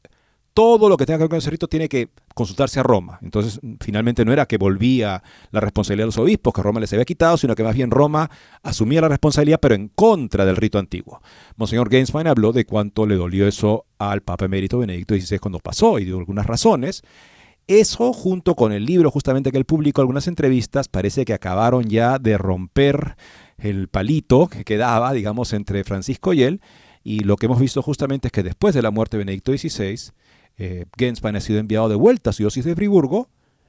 S2: todo lo que tenga que ver con ese rito tiene que consultarse a Roma. Entonces, finalmente no era que volvía la responsabilidad de los obispos, que Roma les había quitado, sino que más bien Roma asumía la responsabilidad, pero en contra del rito antiguo. Monseñor Gainswein habló de cuánto le dolió eso al Papa Emérito Benedicto XVI cuando pasó y dio algunas razones. Eso, junto con el libro justamente que él publicó, algunas entrevistas, parece que acabaron ya de romper el palito que quedaba, digamos, entre Francisco y él. Y lo que hemos visto justamente es que después de la muerte de Benedicto XVI, eh, Genswein ha sido enviado de vuelta a su diócesis de Friburgo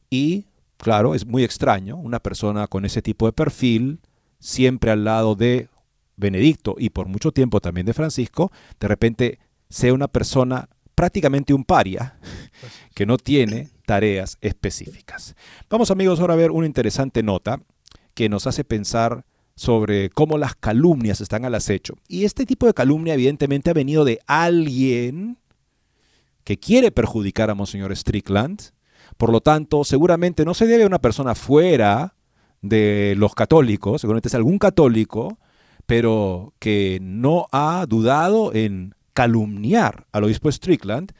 S2: y, claro, es muy extraño, una persona con ese tipo de perfil, siempre al lado de Benedicto y por mucho tiempo también de Francisco, de repente sea una persona prácticamente un paria que no tiene tareas específicas. Vamos amigos ahora a ver una interesante nota que nos hace pensar sobre cómo las calumnias están al acecho. Y este tipo de calumnia evidentemente ha venido de alguien que quiere perjudicar a Monseñor Strickland. Por lo tanto, seguramente no se debe a una persona fuera de los católicos, seguramente es algún católico, pero que no ha dudado en calumniar al obispo Strickland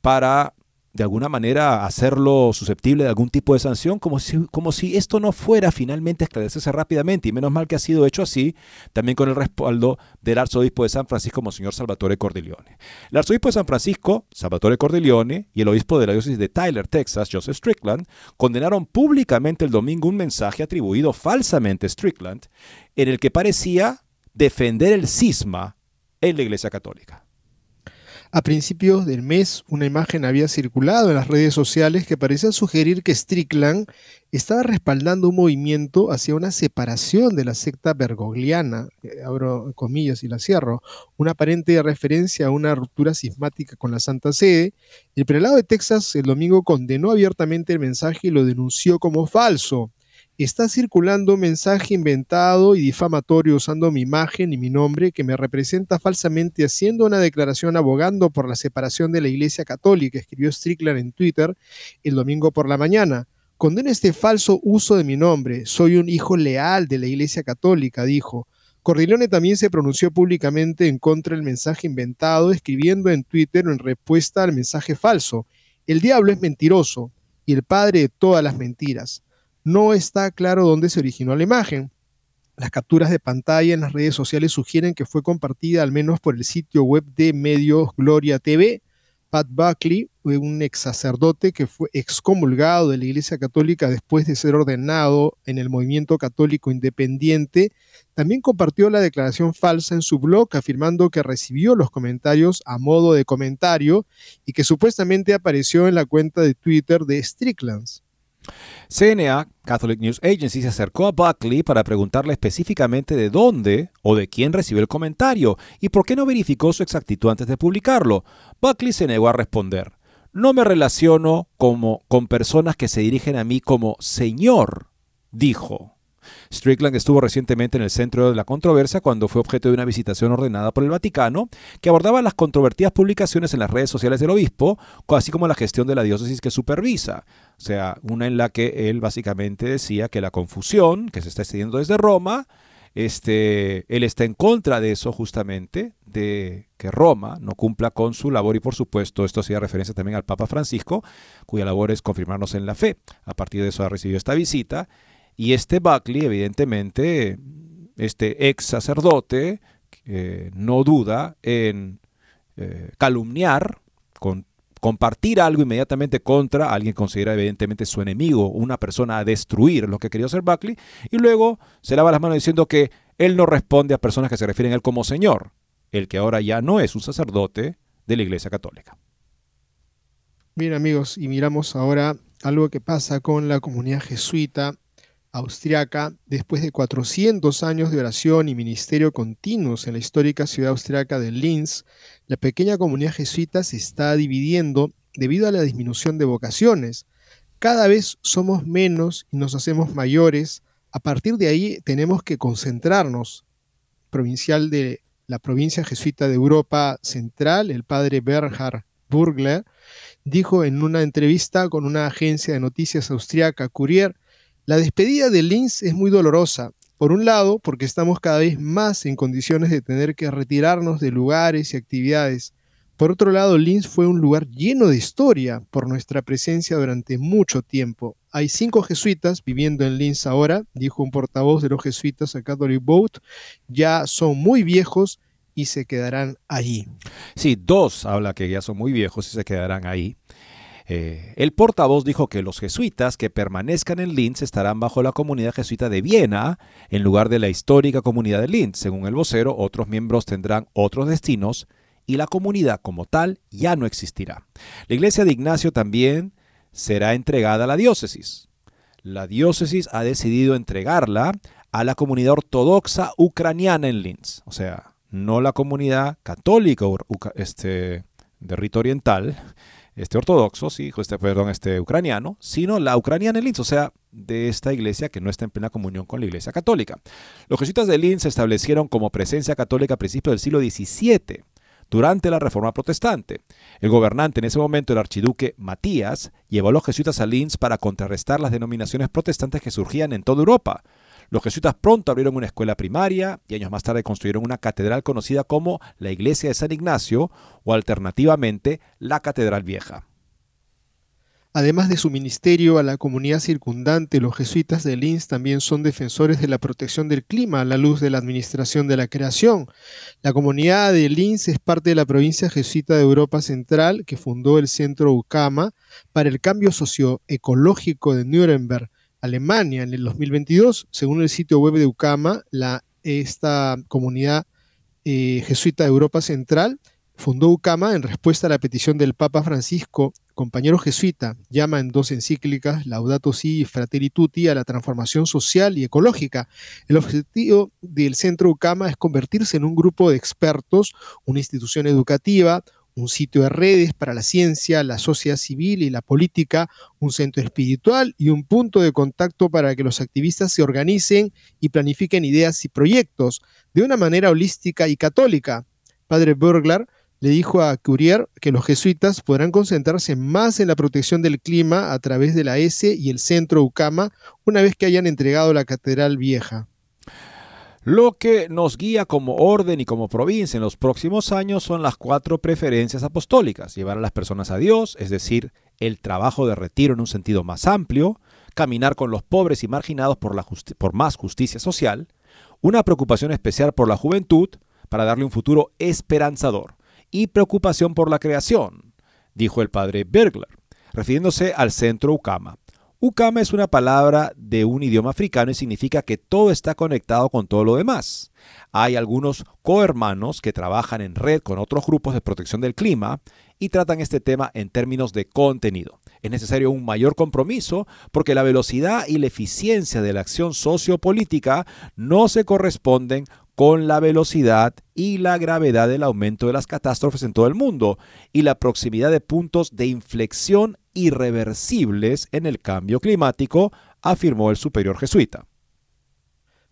S2: para de alguna manera hacerlo susceptible de algún tipo de sanción, como si, como si esto no fuera finalmente esclarecerse rápidamente, y menos mal que ha sido hecho así, también con el respaldo del arzobispo de San Francisco, Monseñor Salvatore Cordileone. El arzobispo de San Francisco, Salvatore Cordileone, y el obispo de la diócesis de Tyler, Texas, Joseph Strickland, condenaron públicamente el domingo un mensaje atribuido falsamente a Strickland, en el que parecía defender el cisma en la Iglesia Católica.
S3: A principios del mes, una imagen había circulado en las redes sociales que parecía sugerir que Strickland estaba respaldando un movimiento hacia una separación de la secta bergogliana, eh, abro comillas y la cierro, una aparente referencia a una ruptura sismática con la Santa Sede. El prelado de Texas el domingo condenó abiertamente el mensaje y lo denunció como falso está circulando un mensaje inventado y difamatorio usando mi imagen y mi nombre que me representa falsamente haciendo una declaración abogando por la separación de la Iglesia Católica, escribió Strickland en Twitter el domingo por la mañana. Condena este falso uso de mi nombre. Soy un hijo leal de la Iglesia Católica, dijo. Cordileone también se pronunció públicamente en contra del mensaje inventado, escribiendo en Twitter en respuesta al mensaje falso. El diablo es mentiroso y el padre de todas las mentiras no está claro dónde se originó la imagen. Las capturas de pantalla en las redes sociales sugieren que fue compartida al menos por el sitio web de medios Gloria TV. Pat Buckley, un ex sacerdote que fue excomulgado de la Iglesia Católica después de ser ordenado en el movimiento católico independiente, también compartió la declaración falsa en su blog afirmando que recibió los comentarios a modo de comentario y que supuestamente apareció en la cuenta de Twitter de Stricklands.
S2: CNA, Catholic News Agency, se acercó a Buckley para preguntarle específicamente de dónde o de quién recibió el comentario y por qué no verificó su exactitud antes de publicarlo. Buckley se negó a responder. No me relaciono como con personas que se dirigen a mí como Señor, dijo. Strickland estuvo recientemente en el centro de la controversia cuando fue objeto de una visitación ordenada por el Vaticano que abordaba las controvertidas publicaciones en las redes sociales del obispo, así como la gestión de la diócesis que supervisa. O sea, una en la que él básicamente decía que la confusión que se está extendiendo desde Roma, este, él está en contra de eso justamente, de que Roma no cumpla con su labor y por supuesto esto hacía referencia también al Papa Francisco, cuya labor es confirmarnos en la fe. A partir de eso ha recibido esta visita y este Buckley, evidentemente, este ex sacerdote, no duda en eh, calumniar, compartir algo inmediatamente contra alguien que considera evidentemente su enemigo, una persona a destruir, lo que quería hacer Buckley, y luego se lava las manos diciendo que él no responde a personas que se refieren a él como Señor, el que ahora ya no es un sacerdote de la Iglesia Católica.
S3: Bien amigos, y miramos ahora algo que pasa con la comunidad jesuita austriaca, después de 400 años de oración y ministerio continuos en la histórica ciudad austriaca de Linz, la pequeña comunidad jesuita se está dividiendo debido a la disminución de vocaciones. Cada vez somos menos y nos hacemos mayores. A partir de ahí tenemos que concentrarnos. Provincial de la provincia jesuita de Europa Central, el padre Bernhard Burgler, dijo en una entrevista con una agencia de noticias austriaca, Courier, la despedida de Linz es muy dolorosa. Por un lado, porque estamos cada vez más en condiciones de tener que retirarnos de lugares y actividades. Por otro lado, Linz fue un lugar lleno de historia por nuestra presencia durante mucho tiempo. Hay cinco jesuitas viviendo en Linz ahora, dijo un portavoz de los jesuitas a Catholic Boat. Ya son muy viejos y se quedarán allí.
S2: Sí, dos habla que ya son muy viejos y se quedarán ahí. Eh, el portavoz dijo que los jesuitas que permanezcan en Linz estarán bajo la comunidad jesuita de Viena en lugar de la histórica comunidad de Linz. Según el vocero, otros miembros tendrán otros destinos y la comunidad como tal ya no existirá. La iglesia de Ignacio también será entregada a la diócesis. La diócesis ha decidido entregarla a la comunidad ortodoxa ucraniana en Linz. O sea, no la comunidad católica este, de rito oriental, este ortodoxo, sí, este, perdón, este ucraniano, sino la ucraniana en Linz, o sea, de esta iglesia que no está en plena comunión con la iglesia católica. Los jesuitas de Linz se establecieron como presencia católica a principios del siglo XVII, durante la Reforma Protestante. El gobernante en ese momento, el archiduque Matías, llevó a los jesuitas a Linz para contrarrestar las denominaciones protestantes que surgían en toda Europa. Los jesuitas pronto abrieron una escuela primaria y años más tarde construyeron una catedral conocida como la Iglesia de San Ignacio o alternativamente la Catedral Vieja.
S3: Además de su ministerio a la comunidad circundante, los jesuitas de Linz también son defensores de la protección del clima a la luz de la administración de la creación. La comunidad de Linz es parte de la provincia jesuita de Europa Central que fundó el Centro UCAMA para el cambio socioecológico de Nuremberg, Alemania, en el 2022. Según el sitio web de UCAMA, esta comunidad eh, jesuita de Europa Central fundó UCAMA en respuesta a la petición del Papa Francisco, compañero jesuita, llama en dos encíclicas, Laudato Si y Fratelli Tutti, a la transformación social y ecológica. El objetivo del Centro UCAMA es convertirse en un grupo de expertos, una institución educativa, un sitio de redes para la ciencia, la sociedad civil y la política, un centro espiritual y un punto de contacto para que los activistas se organicen y planifiquen ideas y proyectos de una manera holística y católica. Padre Burglar le dijo a Courier que los jesuitas podrán concentrarse más en la protección del clima a través de la S y el centro UCAMA una vez que hayan entregado la catedral vieja.
S2: Lo que nos guía como orden y como provincia en los próximos años son las cuatro preferencias apostólicas. Llevar a las personas a Dios, es decir, el trabajo de retiro en un sentido más amplio, caminar con los pobres y marginados por, más justicia social, una preocupación especial por la juventud para darle un futuro esperanzador y preocupación por la creación, dijo el padre Bergler, refiriéndose al centro Ukama. Ukama es una palabra de un idioma africano y significa que todo está conectado con todo lo demás. Hay algunos cohermanos que trabajan en red con otros grupos de protección del clima y tratan este tema en términos de contenido. Es necesario un mayor compromiso porque la velocidad y la eficiencia de la acción sociopolítica no se corresponden con la velocidad y la gravedad del aumento de las catástrofes en todo el mundo y la proximidad de puntos de inflexión irreversibles en el cambio climático, afirmó el superior jesuita.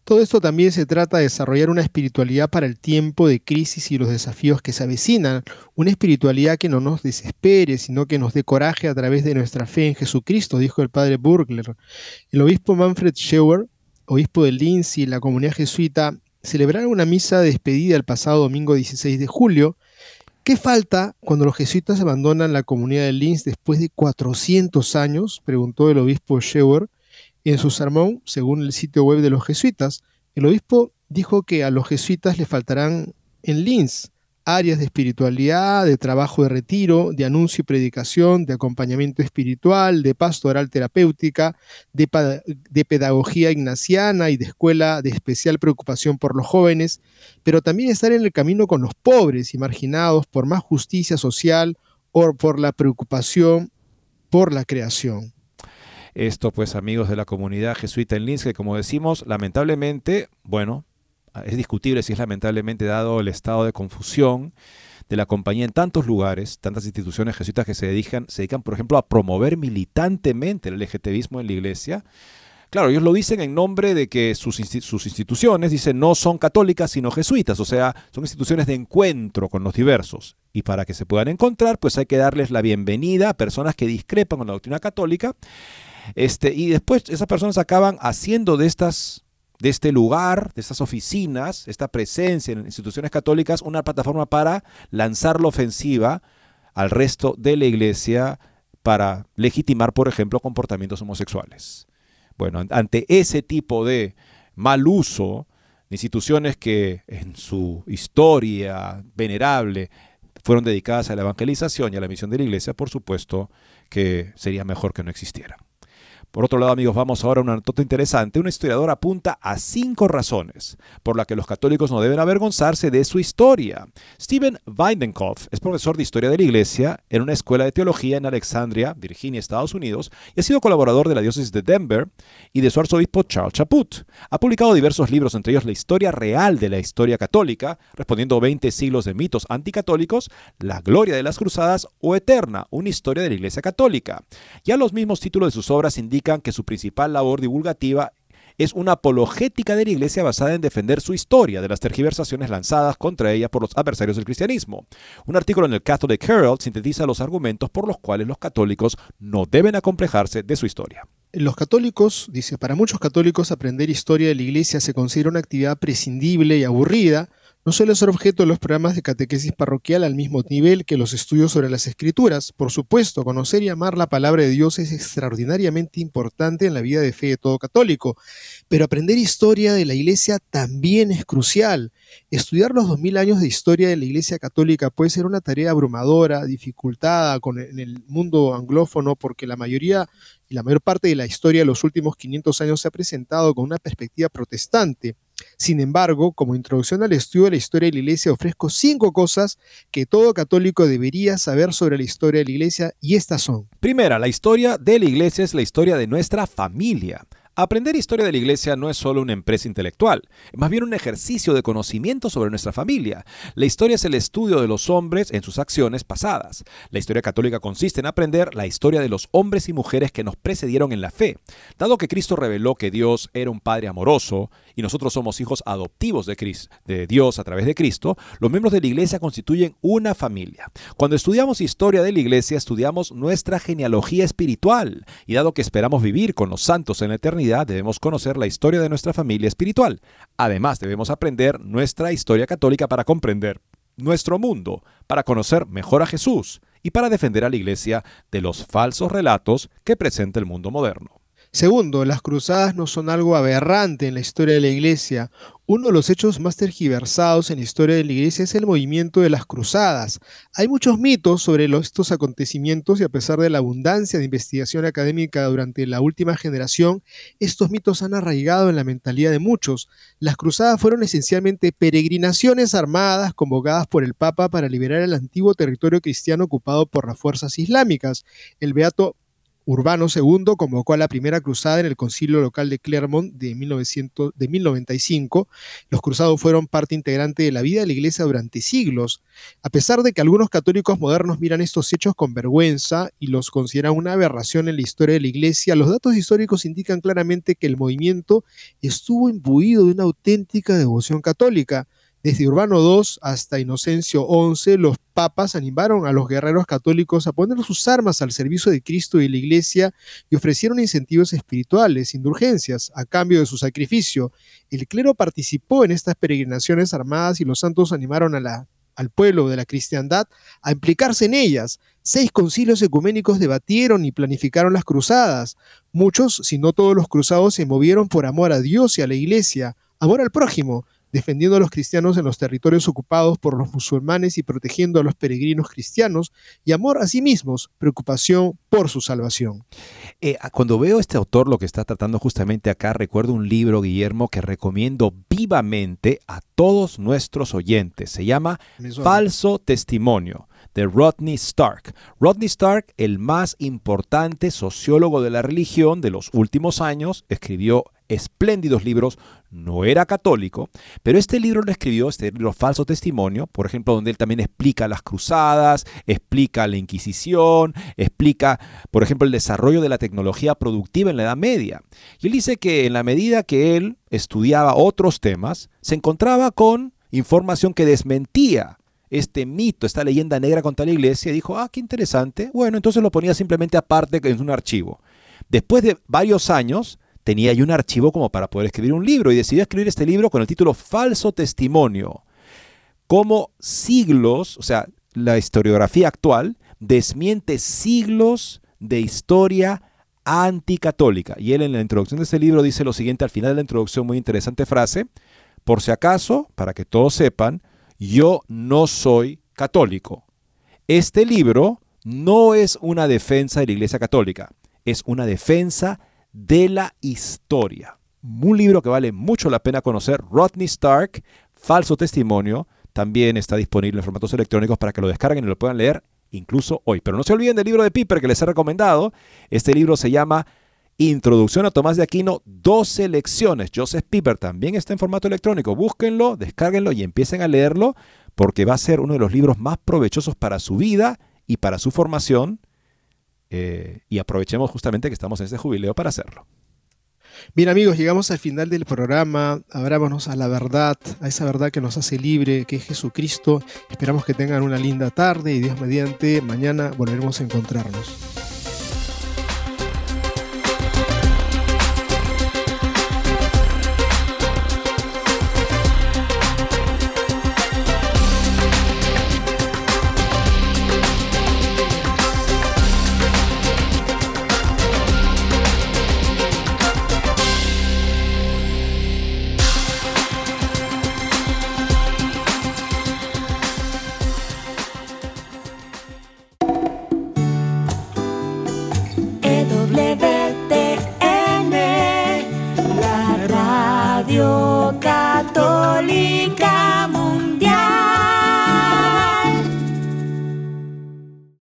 S3: Todo esto también se trata de desarrollar una espiritualidad para el tiempo de crisis y los desafíos que se avecinan, una espiritualidad que no nos desespere, sino que nos dé coraje a través de nuestra fe en Jesucristo, dijo el padre Burgler. El obispo Manfred Schauer, obispo de Linz y la comunidad jesuita, celebraron una misa de despedida el pasado domingo 16 de julio. ¿Qué falta cuando los jesuitas abandonan la comunidad de Linz después de 400 años? preguntó el obispo Schauer en su sermón, según el sitio web de los jesuitas. El obispo dijo que a los jesuitas le faltarán en Linz áreas de espiritualidad, de trabajo de retiro, de anuncio y predicación, de acompañamiento espiritual, de pastoral terapéutica, de, pedagogía ignaciana y de escuela de especial preocupación por los jóvenes, pero también estar en el camino con los pobres y marginados por más justicia social o por la preocupación por la creación.
S2: Esto pues amigos de la comunidad jesuita en Linz, que como decimos, lamentablemente, bueno, es discutible si es lamentablemente dado el estado de confusión de la compañía en tantos lugares, tantas instituciones jesuitas que se dedican, se dedican, por ejemplo, a promover militantemente el LGTBismo en la iglesia. Claro, ellos lo dicen en nombre de que sus, sus instituciones, dicen, no son católicas, sino jesuitas, o sea, son instituciones de encuentro con los diversos. Y para que se puedan encontrar, pues hay que darles la bienvenida a personas que discrepan con la doctrina católica. Este, y después esas personas acaban haciendo de estas de este lugar, de estas oficinas, esta presencia en instituciones católicas, una plataforma para lanzar la ofensiva al resto de la iglesia para legitimar, por ejemplo, comportamientos homosexuales. Bueno, ante ese tipo de mal uso de instituciones que en su historia venerable fueron dedicadas a la evangelización y a la misión de la iglesia, por supuesto que sería mejor que no existieran. Por otro lado, amigos, vamos ahora a una nota interesante. Un historiador apunta a cinco razones por las que los católicos no deben avergonzarse de su historia. Steven Weidenkopf es profesor de historia de la iglesia en una escuela de teología en Alexandria, Virginia, Estados Unidos, y ha sido colaborador de la diócesis de Denver y de su arzobispo Charles Chaput. Ha publicado diversos libros, entre ellos La historia real de la historia católica, respondiendo 20 siglos de mitos anticatólicos, La gloria de las cruzadas o Eterna, una historia de la iglesia católica. Ya los mismos títulos de sus obras indican que su principal labor divulgativa es una apologética de la Iglesia basada en defender su historia de las tergiversaciones lanzadas contra ella por los adversarios del cristianismo. Un artículo en el Catholic Herald sintetiza los argumentos por los cuales los católicos no deben acomplejarse de su historia.
S3: Los católicos, dice, para muchos católicos aprender historia de la Iglesia se considera una actividad prescindible y aburrida, no suele ser objeto de los programas de catequesis parroquial al mismo nivel que los estudios sobre las escrituras. Por supuesto, conocer y amar la palabra de Dios es extraordinariamente importante en la vida de fe de todo católico, pero aprender historia de la Iglesia también es crucial. Estudiar los 2000 años de historia de la Iglesia Católica puede ser una tarea abrumadora, dificultada con, en el mundo anglófono, porque la mayoría y la mayor parte de la historia de los últimos 500 años se ha presentado con una perspectiva protestante. Sin embargo, como introducción al estudio de la historia de la Iglesia, ofrezco cinco cosas que todo católico debería saber sobre la historia de la Iglesia y estas son.
S2: Primera, la historia de la Iglesia es la historia de nuestra familia. Aprender historia de la iglesia no es solo una empresa intelectual, es más bien un ejercicio de conocimiento sobre nuestra familia. La historia es el estudio de los hombres en sus acciones pasadas. La historia católica consiste en aprender la historia de los hombres y mujeres que nos precedieron en la fe. Dado que Cristo reveló que Dios era un Padre amoroso y nosotros somos hijos adoptivos de, de Dios a través de Cristo, los miembros de la iglesia constituyen una familia. Cuando estudiamos historia de la iglesia, estudiamos nuestra genealogía espiritual y dado que esperamos vivir con los santos en la eternidad, debemos conocer la historia de nuestra familia espiritual. Además, debemos aprender nuestra historia católica para comprender nuestro mundo, para conocer mejor a Jesús y para defender a la Iglesia de los falsos relatos que presenta el mundo moderno.
S3: Segundo, las cruzadas no son algo aberrante en la historia de la Iglesia. Uno de los hechos más tergiversados en la historia de la Iglesia es el movimiento de las cruzadas. Hay muchos mitos sobre estos acontecimientos y a pesar de la abundancia de investigación académica durante la última generación, estos mitos han arraigado en la mentalidad de muchos. Las cruzadas fueron esencialmente peregrinaciones armadas convocadas por el Papa para liberar el antiguo territorio cristiano ocupado por las fuerzas islámicas. El beato Urbano II convocó a la primera cruzada en el concilio local de Clermont de, 1900, de 1095. Los cruzados fueron parte integrante de la vida de la iglesia durante siglos. A pesar de que algunos católicos modernos miran estos hechos con vergüenza y los consideran una aberración en la historia de la iglesia, los datos históricos indican claramente que el movimiento estuvo imbuido de una auténtica devoción católica. Desde Urbano II hasta Inocencio XI, los papas animaron a los guerreros católicos a poner sus armas al servicio de Cristo y la Iglesia y ofrecieron incentivos espirituales, indulgencias, a cambio de su sacrificio. El clero participó en estas peregrinaciones armadas y los santos animaron al pueblo de la cristiandad a implicarse en ellas. Seis concilios ecuménicos debatieron y planificaron las cruzadas. Muchos, si no todos los cruzados, se movieron por amor a Dios y a la Iglesia, amor al prójimo, defendiendo a los cristianos en los territorios ocupados por los musulmanes y protegiendo a los peregrinos cristianos, y amor a sí mismos, preocupación por su salvación.
S2: Eh, cuando veo este autor lo que está tratando justamente acá, recuerdo un libro, Guillermo, que recomiendo vivamente a todos nuestros oyentes. Se llama Falso Testimonio de Rodney Stark. Rodney Stark, el más importante sociólogo de la religión de los últimos años, escribió espléndidos libros, no era católico, pero este libro lo escribió, este libro Falso Testimonio, por ejemplo, donde él también explica las cruzadas, explica la Inquisición, explica, por ejemplo, el desarrollo de la tecnología productiva en la Edad Media. Y él dice que en la medida que él estudiaba otros temas, se encontraba con información que desmentía este mito, esta leyenda negra contra la iglesia, y dijo, ah, qué interesante. Bueno, entonces lo ponía simplemente aparte en un archivo. Después de varios años, tenía yo un archivo como para poder escribir un libro y decidí escribir este libro con el título Falso Testimonio. Cómo siglos, o sea, la historiografía actual desmiente siglos de historia anticatólica. Y él en la introducción de este libro dice lo siguiente, al final de la introducción, muy interesante frase, por si acaso, para que todos sepan, yo no soy católico. Este libro no es una defensa de la Iglesia Católica, es una defensa de la historia. Un libro que vale mucho la pena conocer, Rodney Stark, Falso Testimonio, también está disponible en formatos electrónicos para que lo descarguen y lo puedan leer incluso hoy. Pero no se olviden del libro de Piper que les he recomendado. Este libro se llama Introducción a Tomás de Aquino, 12 lecciones. Joseph Piper también está en formato electrónico. Búsquenlo, descárguenlo y empiecen a leerlo porque va a ser uno de los libros más provechosos para su vida y para su formación. Eh, y aprovechemos justamente que estamos en este jubileo para hacerlo.
S3: Bien amigos, llegamos al final del programa. Abrámonos a la verdad, a esa verdad que nos hace libre, que es Jesucristo. Esperamos que tengan una linda tarde y Dios mediante, mañana volveremos a encontrarnos.